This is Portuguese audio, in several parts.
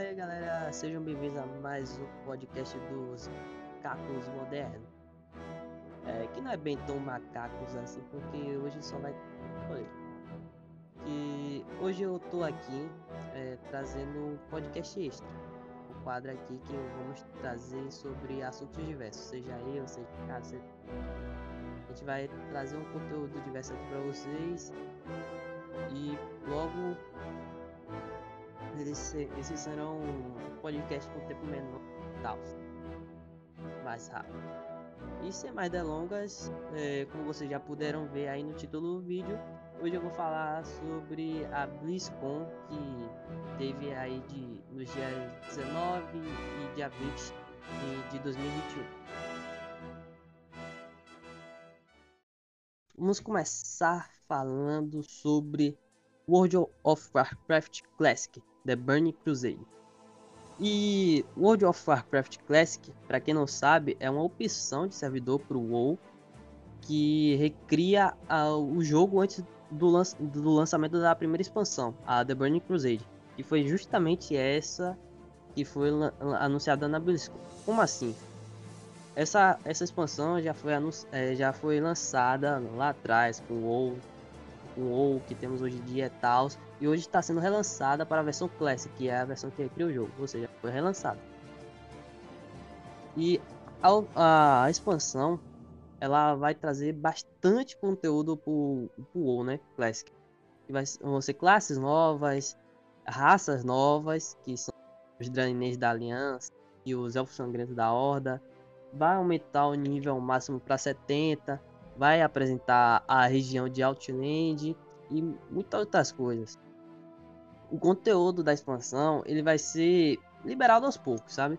aí galera, sejam bem-vindos a mais um podcast dos Macacos Modernos. É, que não é bem tão macacos assim, porque hoje só vai. Olha, que hoje eu tô aqui é, trazendo um podcast extra. Um quadro aqui que vamos trazer sobre assuntos diversos, seja eu, seja seja... A gente vai trazer um conteúdo diverso aqui para vocês e logo esse, esse serão um podcast com tempo menor tal, mais rápido. E sem mais delongas, é, como vocês já puderam ver aí no título do vídeo, hoje eu vou falar sobre a BlizzCon que teve aí de, nos dias 19 e dia 20 de 2021. Vamos começar falando sobre World of Warcraft Classic, The Burning Crusade. E World of Warcraft Classic, para quem não sabe, é uma opção de servidor para o WoW que recria uh, o jogo antes do, do, lançamento da primeira expansão, a The Burning Crusade, que foi justamente essa que foi anunciada na BlizzCon. Como assim? Essa, essa expansão já foi, é, já foi lançada lá atrás com o WoW o WoW que temos hoje em dia e tal. E hoje está sendo relançada para a versão Classic, que é a versão que cria o jogo, ou seja, foi relançada. E a, a, expansão ela vai trazer bastante conteúdo para o WoW, né? Classic. E vai, vão ser classes novas, raças novas, que são os Draenês da Aliança e os Elfos Sangrentos da Horda. Vai aumentar o nível máximo para 70 vai apresentar a região de Outland e muitas outras coisas. O conteúdo da expansão ele vai ser liberado aos poucos, sabe?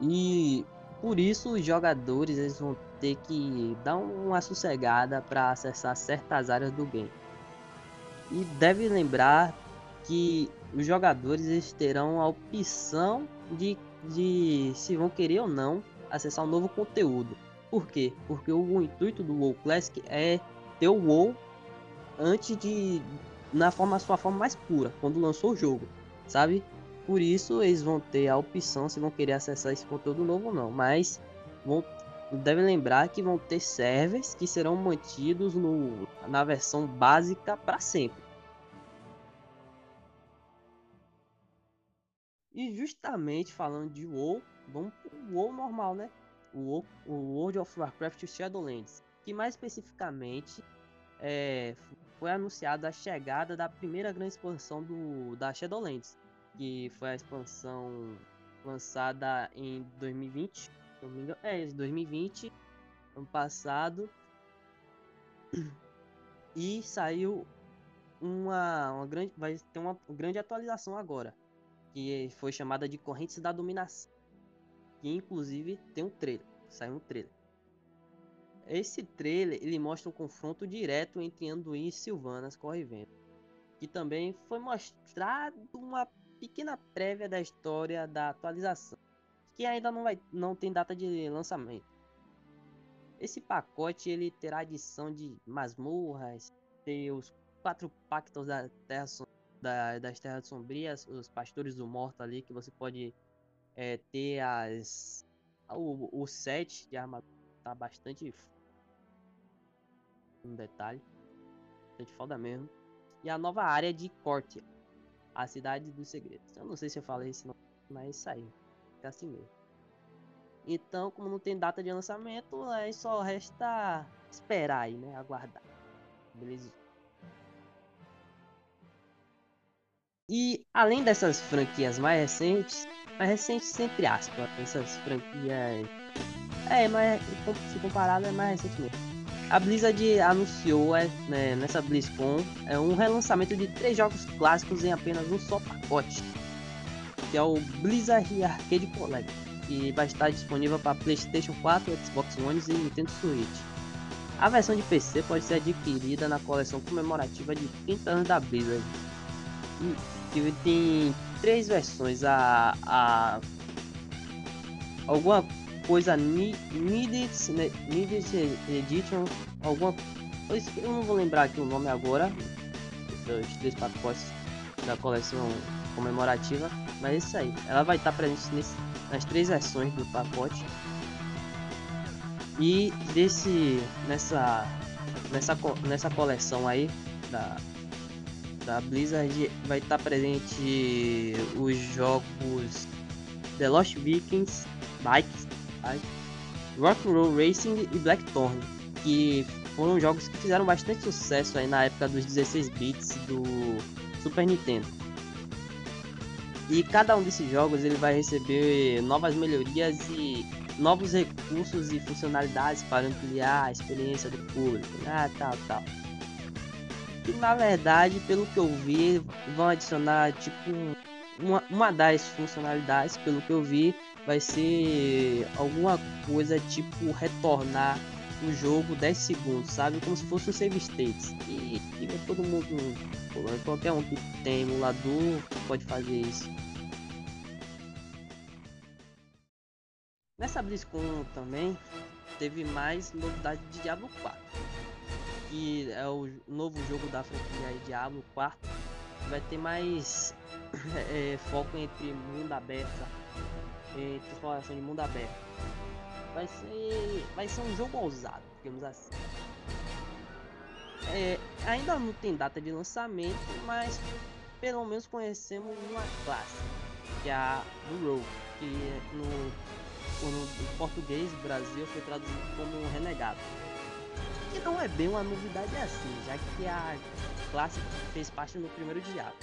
E por isso os jogadores eles vão ter que dar uma sossegada para acessar certas áreas do game. E deve lembrar que os jogadores eles terão a opção de, de se vão querer ou não acessar um novo conteúdo. Por quê? Porque o intuito do WoW Classic é ter o WoW antes de na forma sua forma mais pura, quando lançou o jogo, sabe? Por isso eles vão ter a opção se vão querer acessar esse conteúdo novo ou não, mas vão devem lembrar que vão ter servers que serão mantidos no, na versão básica para sempre. E justamente falando de WoW, vamos pro WoW normal, né? O, o World of Warcraft Shadowlands, que mais especificamente é, foi anunciada a chegada da primeira grande expansão do, da Shadowlands, que foi a expansão lançada em 2020, não me engano, é, 2020, ano passado, e saiu uma, uma grande, vai ter uma grande atualização agora, que foi chamada de Correntes da Dominação inclusive tem um trailer, saiu um trailer. Esse trailer ele mostra um confronto direto entre Anduin e Sylvanas Corrivento, que também foi mostrado uma pequena prévia da história da atualização, que ainda não vai não tem data de lançamento. Esse pacote ele terá adição de masmorras, ter os quatro pactos da terra, da, das terras sombrias, os pastores do morto ali que você pode é, ter as. O, o set de armadura tá bastante. Um detalhe. Bastante foda mesmo. E a nova área de Corte. A cidade dos segredos. Eu não sei se eu falei isso, mas é isso aí. É assim mesmo. Então, como não tem data de lançamento, aí só resta esperar aí, né? Aguardar. Beleza? E além dessas franquias mais recentes, mais recentes entre aspas, essas franquias. É, mas se comparado é mais recente mesmo. A Blizzard anunciou é, né, nessa BlizzCon é um relançamento de três jogos clássicos em apenas um só pacote, que é o Blizzard Arcade Collection, que vai estar disponível para PlayStation 4, Xbox One e Nintendo Switch. A versão de PC pode ser adquirida na coleção comemorativa de 30 anos da Blizzard que tem três versões. A, a alguma coisa Needed, né, Needed Edition, alguma eu não vou lembrar aqui o nome agora. Os três pacotes da coleção comemorativa. Mas é isso aí. Ela vai estar presente nesse, nas três versões do pacote. E desse nessa nessa nessa coleção aí da da Blizzard vai estar presente os jogos The Lost Vikings, Bikes, Rock Roll Racing e Blackthorn, que foram jogos que fizeram bastante sucesso aí na época dos 16 bits do Super Nintendo. E cada um desses jogos ele vai receber novas melhorias e novos recursos e funcionalidades para ampliar a experiência do público, ah, tal, tal. E na verdade, pelo que eu vi, vão adicionar tipo uma, uma das funcionalidades, pelo que eu vi, vai ser alguma coisa tipo retornar o jogo 10 segundos, sabe? Como se fosse um save states. E, e todo mundo, qualquer um que tem emulador pode fazer isso. Nessa BlizzCon também teve mais novidade de Diablo 4, que é o novo jogo da franquia Diablo 4. Vai ter mais é, foco entre mundo aberto, entre exploração de mundo aberto. Vai ser, vai ser um jogo ousado, digamos assim. É, ainda não tem data de lançamento, mas pelo menos conhecemos uma classe, que é a do Rogue, que no no português Brasil foi traduzido como renegado. Não é bem uma novidade assim, já que a classe fez parte no primeiro diabo.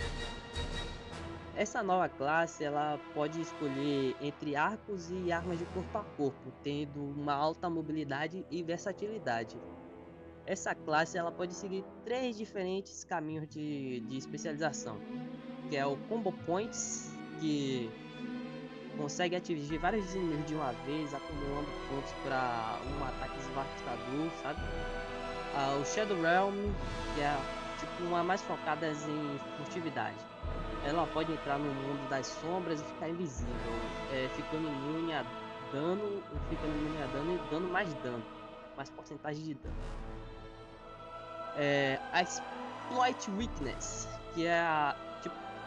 Essa nova classe ela pode escolher entre arcos e armas de corpo a corpo, tendo uma alta mobilidade e versatilidade. Essa classe ela pode seguir três diferentes caminhos de, de especialização, que é o Combo Points, que consegue atingir vários inimigos de uma vez, acumulando pontos para um ataque devastador, sabe? Ah, o Shadow Realm, que é tipo uma mais focada em furtividade. Ela pode entrar no mundo das sombras e ficar invisível, é, ficando imune a dano, ficando imune a dano e dando mais dano, mais porcentagem de dano. É, a Exploit Weakness, que é a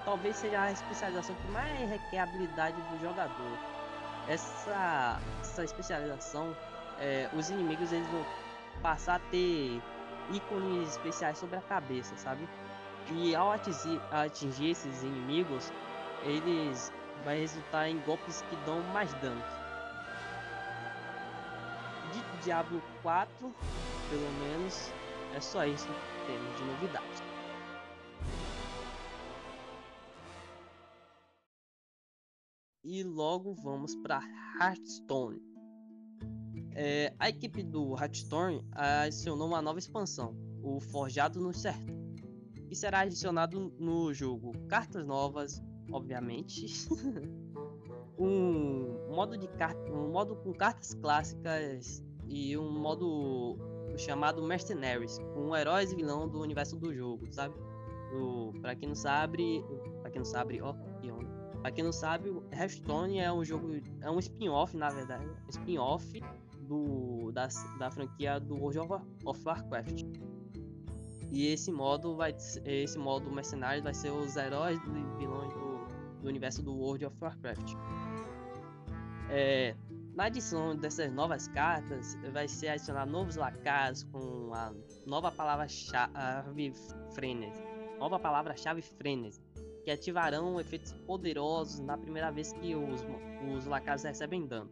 talvez seja a especialização que mais requer habilidade do jogador. Essa, essa especialização, é, os inimigos eles vão passar a ter ícones especiais sobre a cabeça, sabe? E ao atingir, atingir esses inimigos, eles vai resultar em golpes que dão mais dano. De Diablo 4, pelo menos, é só isso que temos de novidade. E logo vamos para Hearthstone. É, a equipe do Hearthstone adicionou uma nova expansão, o Forjado no Certo, que será adicionado no jogo cartas novas, obviamente, um modo de carta, um modo com cartas clássicas e um modo chamado Mercenaries, com heróis e vilão do universo do jogo, sabe? Para quem não sabe, para quem não sabe, ó. Pra quem não sabe, Hearthstone é um jogo, é um spin-off, na verdade, spin-off do da, da franquia do World of, Warcraft. E esse modo vai esse modo mercenário vai ser os heróis e vilões do, do universo do World of Warcraft. É, na adição dessas novas cartas, vai ser adicionado novos lacais com a nova palavra-chave frenesi. Nova palavra-chave frenesi que ativarão efeitos poderosos na primeira vez que os, os recebem dano.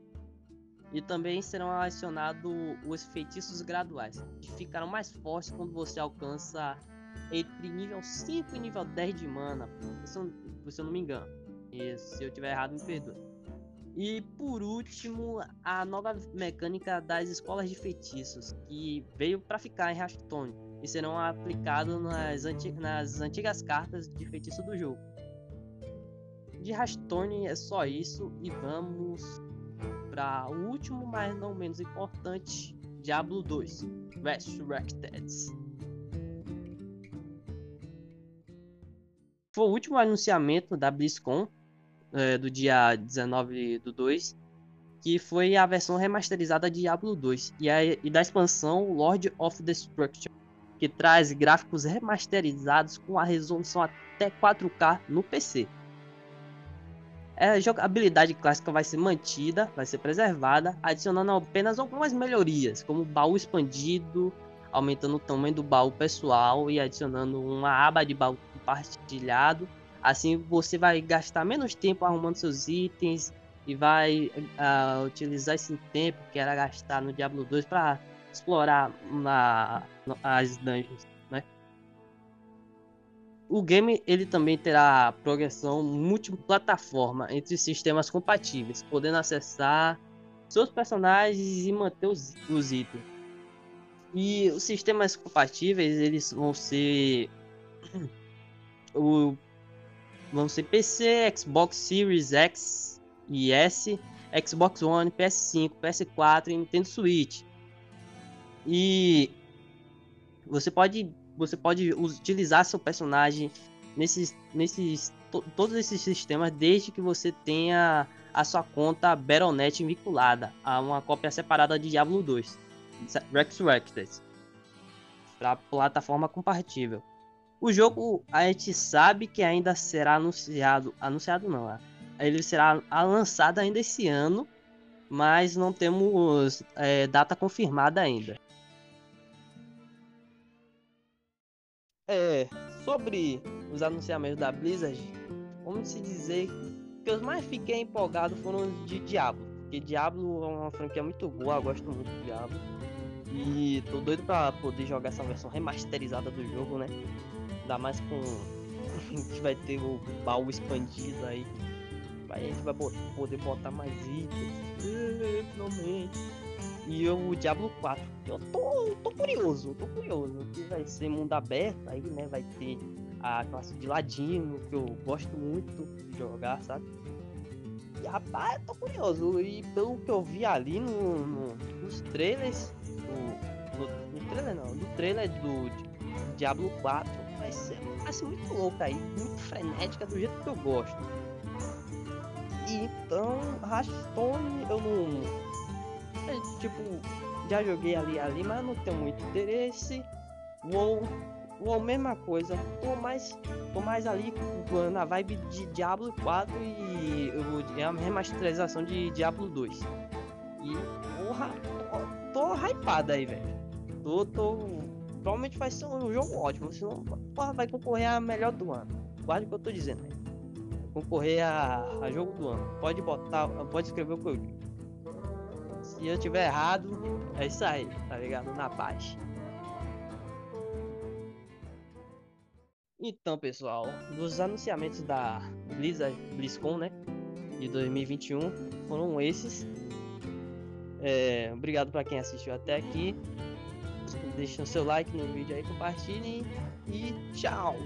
E também serão adicionados os feitiços graduais, que ficarão mais fortes quando você alcança entre nível 5 e nível 10 de mana, se eu, não me engano. E se eu tiver errado, me perdoe. E por último, a nova mecânica das escolas de feitiços, que veio para ficar em Hearthstone e serão aplicados nas, anti nas antigas cartas de feitiço do jogo. De Hearthstone é só isso e vamos para o último, mas não menos importante, Diablo 2 Resurrected. Foi o último anunciamento da BlizzCon é, do dia 19 do 2 que foi a versão remasterizada de Diablo 2 e, a, e da expansão Lord of Destruction que traz gráficos remasterizados com a resolução até 4K no PC. É, a jogabilidade clássica vai ser mantida, vai ser preservada, adicionando apenas algumas melhorias, como baú expandido, aumentando o tamanho do baú pessoal e adicionando uma aba de baú compartilhado. Assim você vai gastar menos tempo arrumando seus itens e vai uh, utilizar esse tempo que era gastar no Diablo 2 para explorar na, as dungeons o game ele também terá progressão multiplataforma entre sistemas compatíveis, podendo acessar seus personagens e manter os, os itens. E os sistemas compatíveis eles vão ser o vão ser PC, Xbox Series X e S, Xbox One, PS5, PS4 e Nintendo Switch. E você pode você pode utilizar seu personagem nesses, nesses to, todos esses sistemas desde que você tenha a sua conta Battle.net vinculada a uma cópia separada de Diablo 2 Resurrected para plataforma compatível. O jogo a gente sabe que ainda será anunciado, anunciado não, ele será lançado ainda esse ano, mas não temos é, data confirmada ainda. É, sobre os anunciamentos da Blizzard, vamos se dizer que os mais fiquei empolgado foram de Diablo. Porque Diablo é uma franquia muito boa, eu gosto muito de Diablo. E tô doido pra poder jogar essa versão remasterizada do jogo, né? Ainda mais com. que vai ter o baú expandido aí. Aí a gente vai poder botar mais itens. Finalmente. E o Diablo 4. Eu tô, tô curioso, tô curioso. Que vai ser mundo aberto aí, né? Vai ter a classe de ladino, que eu gosto muito de jogar, sabe? E rapaz, eu tô curioso. E pelo que eu vi ali no, no nos trailers. No, no, no, trailer não, no trailer do Diablo 4 vai ser, vai ser muito louca aí, muito frenética do jeito que eu gosto. E então, Hearthstone eu não tipo, já joguei ali ali, mas não tenho muito interesse. Vou, vou mesma coisa. Tô mais, tô mais ali na vibe de Diablo 4 e é a remasterização de Diablo 2. E porra, tô, tô hypado aí, velho. Tô, tô, provavelmente vai ser um jogo ótimo, senão porra, vai concorrer a melhor do ano. Guarda o que eu tô dizendo, velho. Concorrer a, a jogo do ano. Pode botar, pode escrever o que eu digo. Se eu tiver errado, é isso aí, tá ligado? Na paz. Então, pessoal, dos anunciamentos da Blizzard, BlizzCon, né? De 2021 foram esses. É, obrigado para quem assistiu até aqui. Deixem seu like no vídeo aí, compartilhem e tchau!